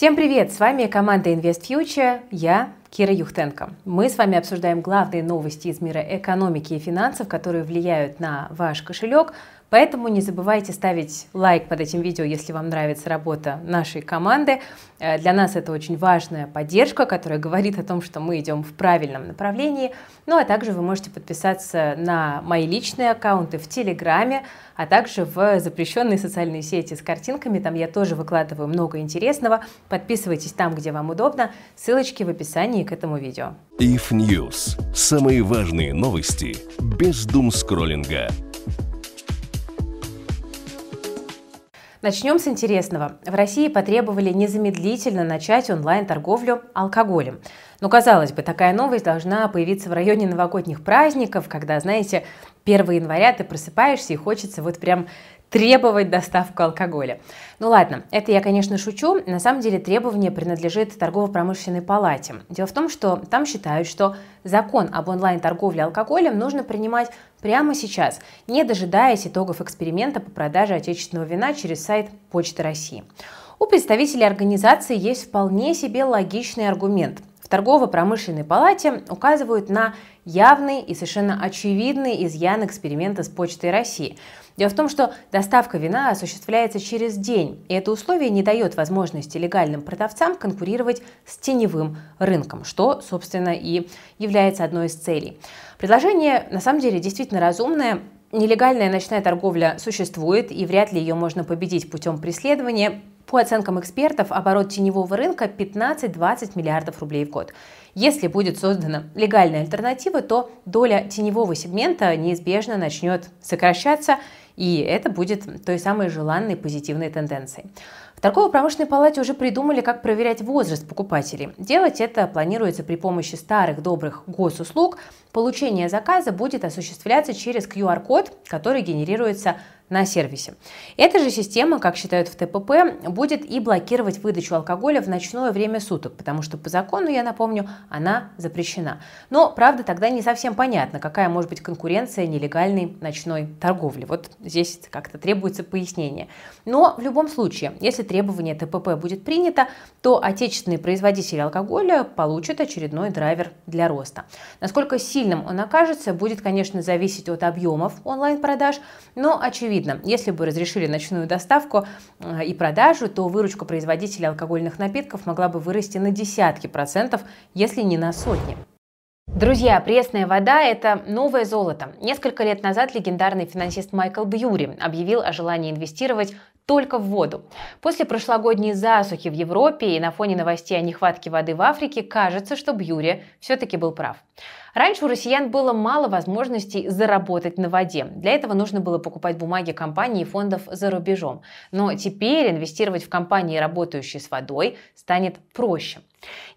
Всем привет! С вами команда Invest Future, я Кира Юхтенко. Мы с вами обсуждаем главные новости из мира экономики и финансов, которые влияют на ваш кошелек, Поэтому не забывайте ставить лайк под этим видео, если вам нравится работа нашей команды. Э, для нас это очень важная поддержка, которая говорит о том, что мы идем в правильном направлении. Ну а также вы можете подписаться на мои личные аккаунты в Телеграме, а также в запрещенные социальные сети с картинками. Там я тоже выкладываю много интересного. Подписывайтесь там, где вам удобно. Ссылочки в описании к этому видео. If News. Самые важные новости без дум скроллинга. Начнем с интересного. В России потребовали незамедлительно начать онлайн-торговлю алкоголем. Но, казалось бы, такая новость должна появиться в районе новогодних праздников, когда, знаете, 1 января ты просыпаешься и хочется вот прям требовать доставку алкоголя. Ну ладно, это я, конечно, шучу. На самом деле требование принадлежит торгово-промышленной палате. Дело в том, что там считают, что закон об онлайн-торговле алкоголем нужно принимать прямо сейчас, не дожидаясь итогов эксперимента по продаже отечественного вина через сайт Почты России. У представителей организации есть вполне себе логичный аргумент. В торгово-промышленной палате указывают на явный и совершенно очевидный изъян эксперимента с Почтой России – Дело в том, что доставка вина осуществляется через день, и это условие не дает возможности легальным продавцам конкурировать с теневым рынком, что, собственно, и является одной из целей. Предложение, на самом деле, действительно разумное. Нелегальная ночная торговля существует, и вряд ли ее можно победить путем преследования. По оценкам экспертов, оборот теневого рынка 15-20 миллиардов рублей в год. Если будет создана легальная альтернатива, то доля теневого сегмента неизбежно начнет сокращаться, и это будет той самой желанной позитивной тенденцией. В торгово-промышленной палате уже придумали, как проверять возраст покупателей. Делать это планируется при помощи старых добрых госуслуг. Получение заказа будет осуществляться через QR-код, который генерируется на сервисе. Эта же система, как считают в ТПП, будет и блокировать выдачу алкоголя в ночное время суток, потому что по закону, я напомню, она запрещена. Но, правда, тогда не совсем понятно, какая может быть конкуренция нелегальной ночной торговли. Вот здесь как-то требуется пояснение. Но в любом случае, если требование ТПП будет принято, то отечественные производители алкоголя получат очередной драйвер для роста. Насколько сильным он окажется, будет, конечно, зависеть от объемов онлайн-продаж, но очевидно, видно. Если бы разрешили ночную доставку э, и продажу, то выручка производителей алкогольных напитков могла бы вырасти на десятки процентов, если не на сотни. Друзья, пресная вода – это новое золото. Несколько лет назад легендарный финансист Майкл Бьюри объявил о желании инвестировать только в воду. После прошлогодней засухи в Европе и на фоне новостей о нехватке воды в Африке кажется, что Бьюри все-таки был прав. Раньше у россиян было мало возможностей заработать на воде. Для этого нужно было покупать бумаги компаний и фондов за рубежом. Но теперь инвестировать в компании, работающие с водой, станет проще.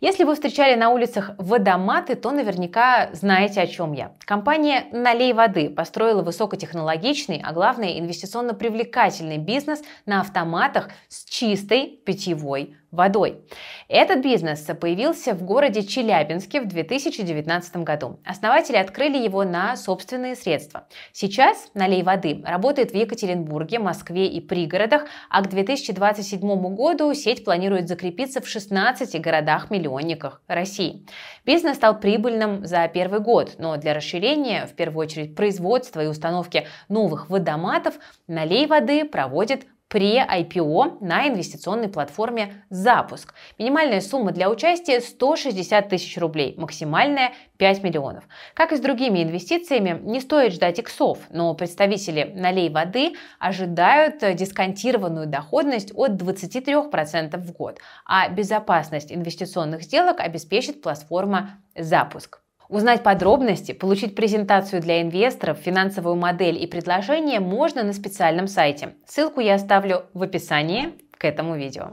Если вы встречали на улицах водоматы, то наверняка знаете, о чем я. Компания «Налей воды» построила высокотехнологичный, а главное инвестиционно привлекательный бизнес на автоматах с чистой питьевой водой. Этот бизнес появился в городе Челябинске в 2019 году. Основатели открыли его на собственные средства. Сейчас «Налей воды» работает в Екатеринбурге, Москве и пригородах, а к 2027 году сеть планирует закрепиться в 16 городах-миллионниках России. Бизнес стал прибыльным за первый год, но для расширения, в первую очередь, производства и установки новых водоматов «Налей воды» проводит пре-IPO на инвестиционной платформе «Запуск». Минимальная сумма для участия 160 тысяч рублей, максимальная 5 миллионов. Как и с другими инвестициями, не стоит ждать иксов, но представители «Налей воды» ожидают дисконтированную доходность от 23% в год, а безопасность инвестиционных сделок обеспечит платформа «Запуск». Узнать подробности, получить презентацию для инвесторов, финансовую модель и предложение можно на специальном сайте. Ссылку я оставлю в описании к этому видео.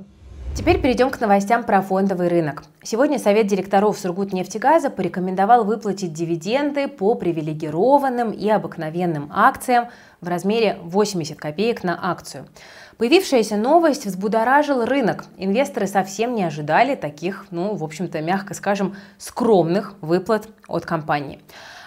Теперь перейдем к новостям про фондовый рынок. Сегодня Совет директоров Сургутнефтегаза порекомендовал выплатить дивиденды по привилегированным и обыкновенным акциям в размере 80 копеек на акцию. Появившаяся новость взбудоражила рынок. Инвесторы совсем не ожидали таких, ну, в общем-то, мягко скажем, скромных выплат от компании.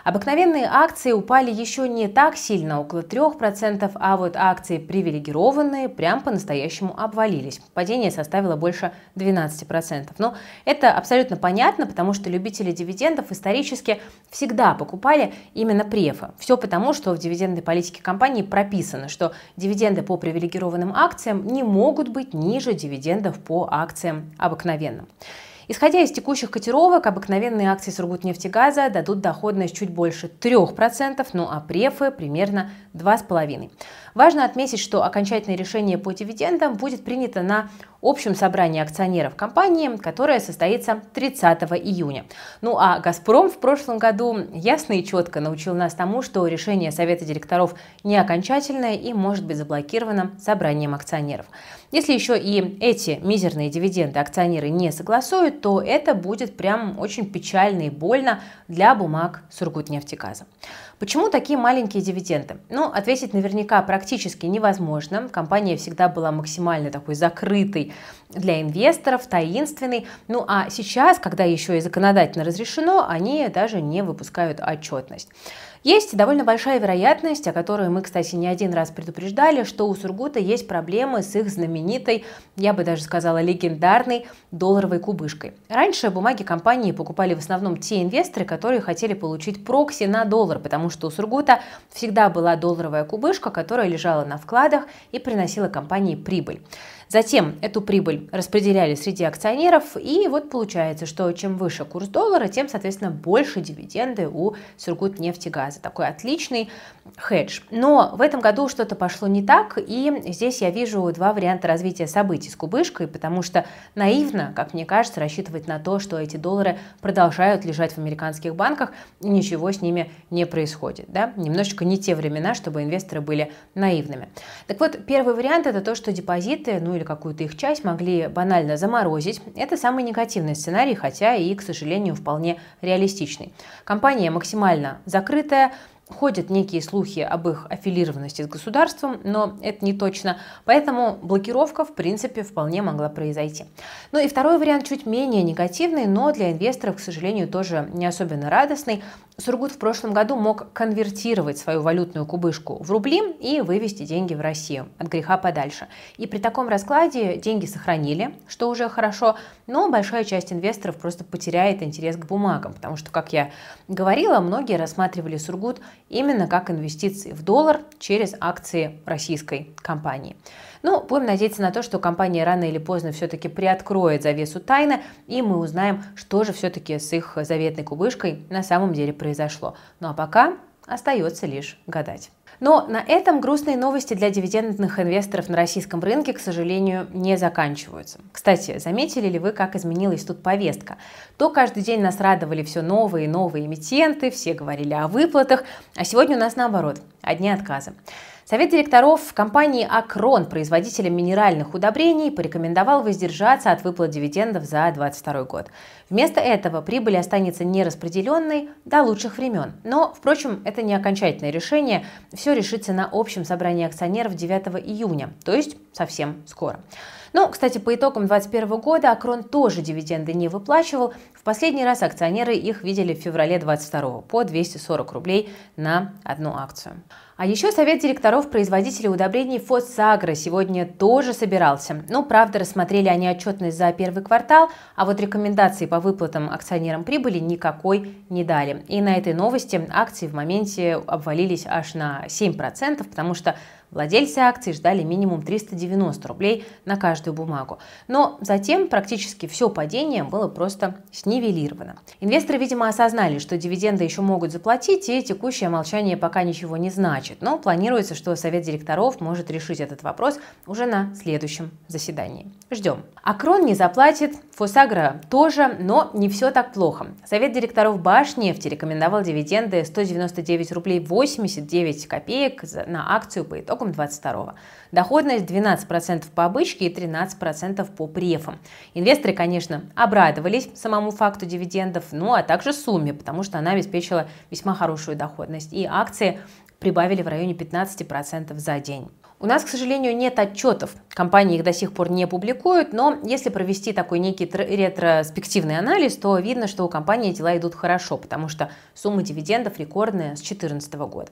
Обыкновенные акции упали еще не так сильно, около 3%, а вот акции привилегированные прям по-настоящему обвалились. Падение составило больше 12%. Но это абсолютно понятно, потому что любители дивидендов исторически всегда покупали именно префы. Все потому, что в дивидендной политике компании прописано, что дивиденды по привилегированным акциям не могут быть ниже дивидендов по акциям обыкновенным. Исходя из текущих котировок, обыкновенные акции Сургутнефтегаза дадут доходность чуть больше 3%, ну а префы примерно 2,5%. Важно отметить, что окончательное решение по дивидендам будет принято на общем собрании акционеров компании, которое состоится 30 июня. Ну а «Газпром» в прошлом году ясно и четко научил нас тому, что решение Совета директоров не окончательное и может быть заблокировано собранием акционеров. Если еще и эти мизерные дивиденды акционеры не согласуют, то это будет прям очень печально и больно для бумаг Сургутнефтегаза. Почему такие маленькие дивиденды? Ну, ответить наверняка практически невозможно. Компания всегда была максимально такой закрытой для инвесторов, таинственной. Ну, а сейчас, когда еще и законодательно разрешено, они даже не выпускают отчетность. Есть довольно большая вероятность, о которой мы, кстати, не один раз предупреждали, что у Сургута есть проблемы с их знаменитой, я бы даже сказала, легендарной долларовой кубышкой. Раньше бумаги компании покупали в основном те инвесторы, которые хотели получить прокси на доллар, потому что у Сургута всегда была долларовая кубышка, которая лежала на вкладах и приносила компании прибыль. Затем эту прибыль распределяли среди акционеров, и вот получается, что чем выше курс доллара, тем, соответственно, больше дивиденды у Сургутнефтегаза. Такой отличный хедж. Но в этом году что-то пошло не так, и здесь я вижу два варианта развития событий с кубышкой, потому что наивно, как мне кажется, рассчитывать на то, что эти доллары продолжают лежать в американских банках, и ничего с ними не происходит. Да? Немножечко не те времена, чтобы инвесторы были наивными. Так вот, первый вариант это то, что депозиты, ну или или какую-то их часть могли банально заморозить. Это самый негативный сценарий, хотя и, к сожалению, вполне реалистичный. Компания максимально закрытая, Ходят некие слухи об их аффилированности с государством, но это не точно, поэтому блокировка в принципе вполне могла произойти. Ну и второй вариант чуть менее негативный, но для инвесторов, к сожалению, тоже не особенно радостный. Сургут в прошлом году мог конвертировать свою валютную кубышку в рубли и вывести деньги в Россию от греха подальше. И при таком раскладе деньги сохранили, что уже хорошо, но большая часть инвесторов просто потеряет интерес к бумагам, потому что, как я говорила, многие рассматривали Сургут именно как инвестиции в доллар через акции российской компании. Ну, будем надеяться на то, что компания рано или поздно все-таки приоткроет завесу тайны, и мы узнаем, что же все-таки с их заветной кубышкой на самом деле произошло. Ну а пока остается лишь гадать. Но на этом грустные новости для дивидендных инвесторов на российском рынке, к сожалению, не заканчиваются. Кстати, заметили ли вы, как изменилась тут повестка? То каждый день нас радовали все новые и новые эмитенты, все говорили о выплатах, а сегодня у нас наоборот, одни отказы. Совет директоров компании «Акрон», производителя минеральных удобрений, порекомендовал воздержаться от выплат дивидендов за 2022 год. Вместо этого прибыль останется нераспределенной до лучших времен. Но, впрочем, это не окончательное решение. Все решится на общем собрании акционеров 9 июня, то есть совсем скоро. Ну, кстати, по итогам 2021 года Акрон тоже дивиденды не выплачивал. В последний раз акционеры их видели в феврале 2022 по 240 рублей на одну акцию. А еще совет директоров производителей удобрений Фосагро сегодня тоже собирался. Ну, правда, рассмотрели они отчетность за первый квартал, а вот рекомендации по выплатам акционерам прибыли никакой не дали. И на этой новости акции в моменте обвалились аж на 7%, потому что Владельцы акций ждали минимум 390 рублей на каждую бумагу. Но затем практически все падение было просто снивелировано. Инвесторы, видимо, осознали, что дивиденды еще могут заплатить, и текущее молчание пока ничего не значит. Но планируется, что Совет директоров может решить этот вопрос уже на следующем заседании. Ждем. Акрон не заплатит, Фосагра тоже, но не все так плохо. Совет директоров Башнефти рекомендовал дивиденды 199 рублей 89 копеек на акцию по итогам 22 Доходность 12% по обычке и 13% по префам. Инвесторы, конечно, обрадовались самому факту дивидендов, ну а также сумме, потому что она обеспечила весьма хорошую доходность. И акции прибавили в районе 15% за день. У нас, к сожалению, нет отчетов. Компании их до сих пор не публикуют, но если провести такой некий ретроспективный анализ, то видно, что у компании дела идут хорошо, потому что сумма дивидендов рекордная с 2014 года.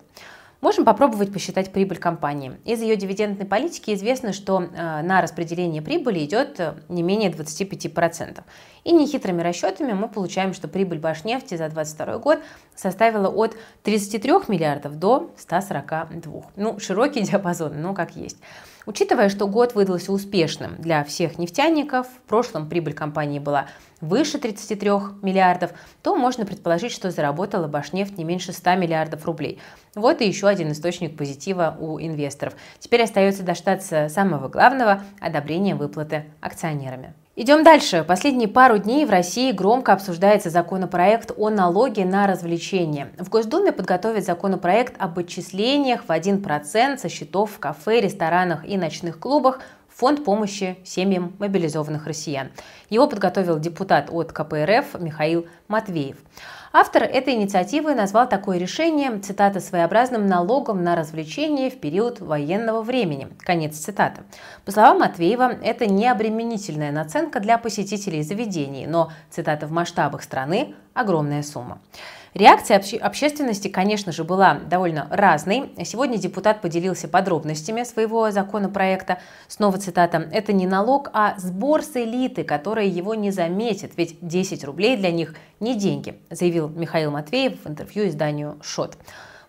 Можем попробовать посчитать прибыль компании. Из ее дивидендной политики известно, что э, на распределение прибыли идет э, не менее 25%. И нехитрыми расчетами мы получаем, что прибыль Башнефти за 2022 год составила от 33 миллиардов до 142. Ну, широкий диапазон, но как есть. Учитывая, что год выдался успешным для всех нефтяников, в прошлом прибыль компании была выше 33 миллиардов, то можно предположить, что заработала Башнефть не меньше 100 миллиардов рублей. Вот и еще один источник позитива у инвесторов. Теперь остается дождаться самого главного – одобрения выплаты акционерами. Идем дальше. Последние пару дней в России громко обсуждается законопроект о налоге на развлечения. В Госдуме подготовят законопроект об отчислениях в 1% со счетов в кафе, ресторанах и ночных клубах Фонд помощи семьям мобилизованных россиян. Его подготовил депутат от КПРФ Михаил Матвеев. Автор этой инициативы назвал такое решение, цитата, своеобразным налогом на развлечения в период военного времени. Конец цитаты. По словам Матвеева, это не обременительная наценка для посетителей заведений, но, цитата, в масштабах страны огромная сумма. Реакция обще- общественности, конечно же, была довольно разной. Сегодня депутат поделился подробностями своего законопроекта. Снова цитата. «Это не налог, а сбор с элиты, которая его не заметит, ведь 10 рублей для них не деньги», заявил Михаил Матвеев в интервью изданию «Шот».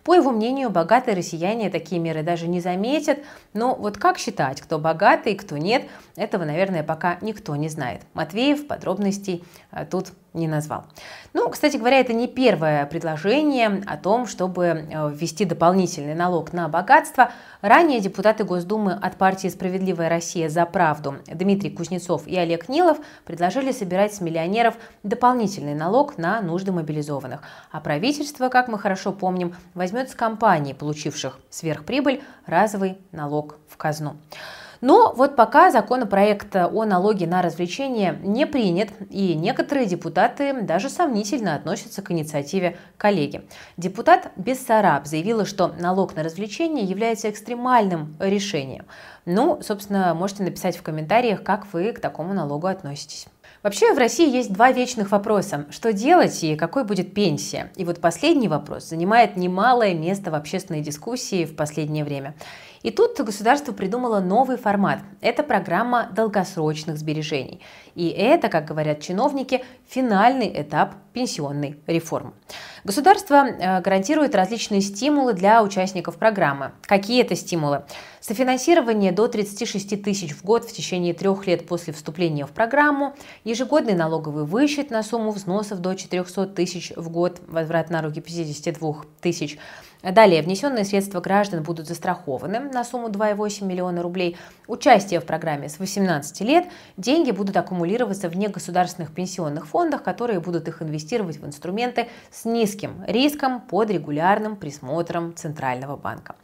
По его мнению, богатые россияне такие меры даже не заметят. Но вот как считать, кто богатый, кто нет, этого, наверное, пока никто не знает. Матвеев подробностей э, тут не назвал. Ну, кстати говоря, это не первое предложение о том, чтобы э, ввести дополнительный налог на богатство. Ранее депутаты Госдумы от партии «Справедливая Россия за правду» Дмитрий Кузнецов и Олег Нилов предложили собирать с миллионеров дополнительный налог на нужды мобилизованных. А правительство, как мы хорошо помним, возьмет с компаний, получивших сверхприбыль, разовый налог в казну. Но вот пока законопроект о налоге на развлечения не принят, и некоторые депутаты даже сомнительно относятся к инициативе коллеги. Депутат Бессараб заявила, что налог на развлечения является экстремальным решением. Ну, собственно, можете написать в комментариях, как вы к такому налогу относитесь. Вообще в России есть два вечных вопроса. Что делать и какой будет пенсия? И вот последний вопрос занимает немалое место в общественной дискуссии в последнее время. И тут государство придумало новый формат. Это программа долгосрочных сбережений. И это, как говорят чиновники, финальный этап пенсионной реформы. Государство э, гарантирует различные стимулы для участников программы. Какие это стимулы? Софинансирование до 36 тысяч в год в течение трех лет после вступления в программу, ежегодный налоговый вычет на сумму взносов до 400 тысяч в год, возврат на руки 52 тысяч, Далее, внесенные средства граждан будут застрахованы на сумму 2,8 миллиона рублей. Участие в программе с 18 лет. Деньги будут аккумулироваться в негосударственных пенсионных фондах, которые будут их инвестировать в инструменты с низким риском под регулярным присмотром Центрального банка.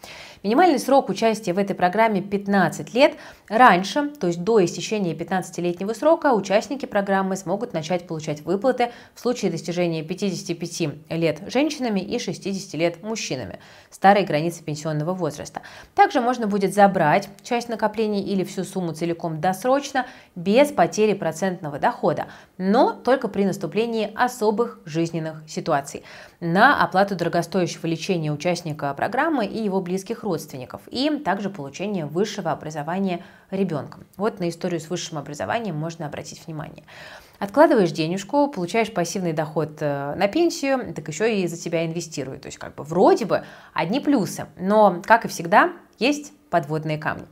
Минимальный срок участия в этой программе 15 лет. Раньше, то есть до истечения 15-летнего срока, участники программы смогут начать получать выплаты в случае достижения 55 лет женщинами и 60 лет мужчинами, старой границы пенсионного возраста. Также можно будет забрать часть накоплений или всю сумму целиком досрочно, без потери процентного дохода, но только при наступлении особых жизненных ситуаций на оплату дорогостоящего лечения участника программы и его близких родственников, и также получение высшего образования ребенком. Вот на историю с высшим образованием можно обратить внимание. Откладываешь денежку, получаешь пассивный доход э, на пенсию, так еще и за тебя инвестируют. То есть как бы вроде бы одни плюсы, но, как и всегда, есть подводные камни.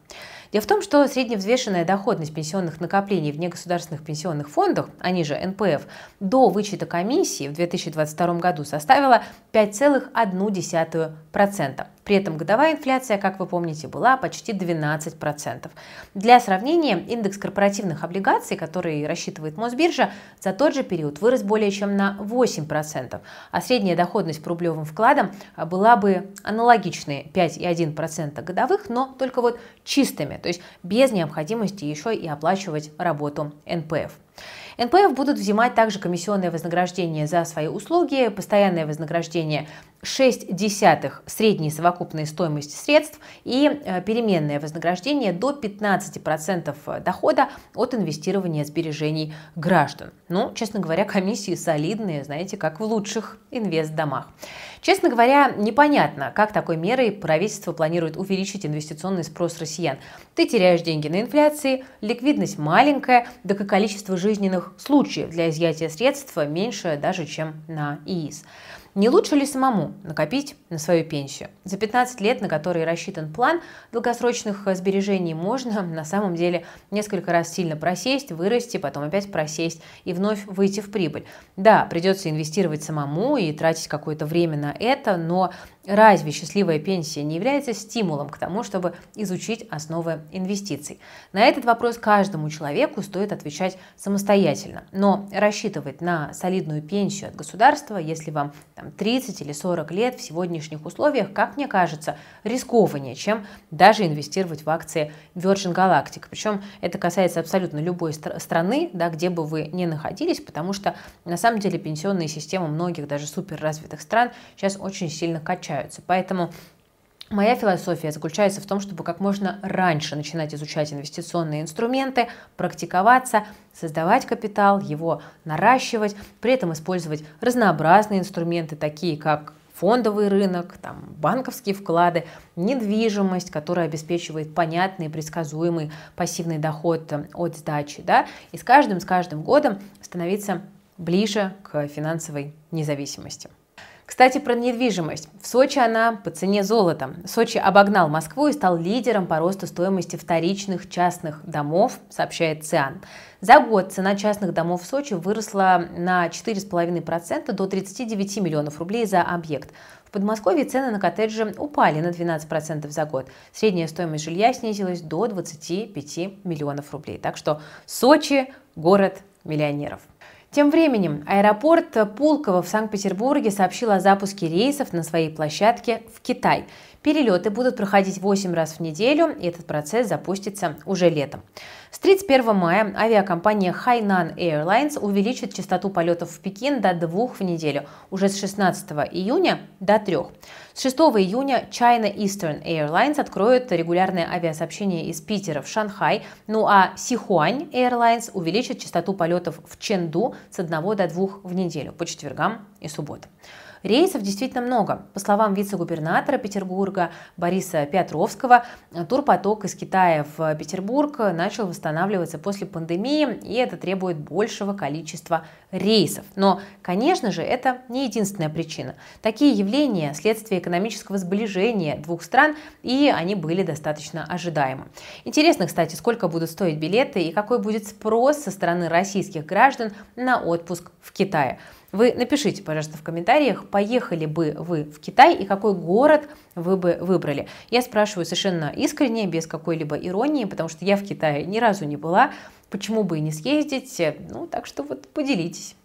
Дело в том, что средневзвешенная доходность пенсионных накоплений в негосударственных пенсионных фондах, они же НПФ, до вычета комиссии в 2022 году составила 5,1%. При этом годовая инфляция, как вы помните, была почти 12%. Для сравнения, индекс корпоративных облигаций, который рассчитывает Мосбиржа, за тот же период вырос более чем на 8%, а средняя доходность по рублевым вкладам была бы аналогичной 5,1% годовых, но только вот чистыми, то есть без необходимости еще и оплачивать работу НПФ. НПФ будут взимать также комиссионное вознаграждение за свои услуги, постоянное вознаграждение 6 десятых средней совокупной стоимости средств и э, переменное вознаграждение до 15% дохода от инвестирования сбережений граждан. Ну, честно говоря, комиссии солидные, знаете, как в лучших инвестдомах. Честно говоря, непонятно, как такой мерой правительство планирует увеличить инвестиционный спрос россиян. Ты теряешь деньги на инфляции, ликвидность маленькая, да и количество жизненных случаев для изъятия средств меньше даже, чем на ИИС. Не лучше ли самому накопить на свою пенсию? За 15 лет, на которые рассчитан план долгосрочных сбережений, можно на самом деле несколько раз сильно просесть, вырасти, потом опять просесть и вновь выйти в прибыль. Да, придется инвестировать самому и тратить какое-то время на это, но Разве счастливая пенсия не является стимулом к тому, чтобы изучить основы инвестиций? На этот вопрос каждому человеку стоит отвечать самостоятельно. Но рассчитывать на солидную пенсию от государства, если вам там, 30 или 40 лет в сегодняшних условиях, как мне кажется, рискованнее, чем даже инвестировать в акции Virgin Galactic. Причем это касается абсолютно любой страны, да, где бы вы ни находились, потому что на самом деле пенсионные системы многих даже суперразвитых стран сейчас очень сильно качают отличаются. Поэтому Моя философия заключается в том, чтобы как можно раньше начинать изучать инвестиционные инструменты, практиковаться, создавать капитал, его наращивать, при этом использовать разнообразные инструменты, такие как фондовый рынок, там, банковские вклады, недвижимость, которая обеспечивает понятный, предсказуемый пассивный доход от сдачи. Да? И с каждым, с каждым годом становиться ближе к финансовой независимости. Кстати, про недвижимость. В Сочи она по цене золота. Сочи обогнал Москву и стал лидером по росту стоимости вторичных частных домов, сообщает ЦИАН. За год цена частных домов в Сочи выросла на 4,5% до 39 миллионов рублей за объект. В Подмосковье цены на коттеджи упали на 12% за год. Средняя стоимость жилья снизилась до 25 миллионов рублей. Так что Сочи – город миллионеров. Тем временем аэропорт Пулково в Санкт-Петербурге сообщил о запуске рейсов на своей площадке в Китай. Перелеты будут проходить 8 раз в неделю, и этот процесс запустится уже летом. С 31 мая авиакомпания Hainan Airlines увеличит частоту полетов в Пекин до двух в неделю, уже с 16 июня до трех. С 6 июня China Eastern Airlines откроет регулярное авиасообщение из Питера в Шанхай, ну а Сихуань Airlines увеличит частоту полетов в Ченду с 1 до 2 в неделю по четвергам и субботам. Рейсов действительно много. По словам вице-губернатора Петербурга Бориса Петровского, турпоток из Китая в Петербург начал восстанавливаться после пандемии, и это требует большего количества рейсов. Но, конечно же, это не единственная причина. Такие явления – следствие экономического сближения двух стран, и они были достаточно ожидаемы. Интересно, кстати, сколько будут стоить билеты и какой будет спрос со стороны российских граждан на отпуск в Китае. Вы напишите, пожалуйста, в комментариях, поехали бы вы в Китай и какой город вы бы выбрали. Я спрашиваю совершенно искренне, без какой-либо иронии, потому что я в Китае ни разу не была. Почему бы и не съездить? Ну, так что вот поделитесь.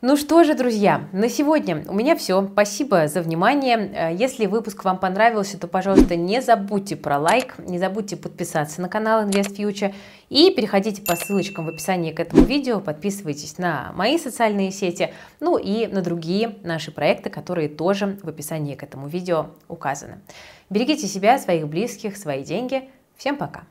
Ну что же, друзья, на сегодня у меня все. Спасибо за внимание. Э, если выпуск вам понравился, то, пожалуйста, не забудьте про лайк, не забудьте подписаться на канал Invest Future и переходите по ссылочкам в описании к этому видео, подписывайтесь на мои социальные сети, ну и на другие наши проекты, которые тоже в описании к этому видео указаны. Берегите себя, своих близких, свои деньги. Всем пока!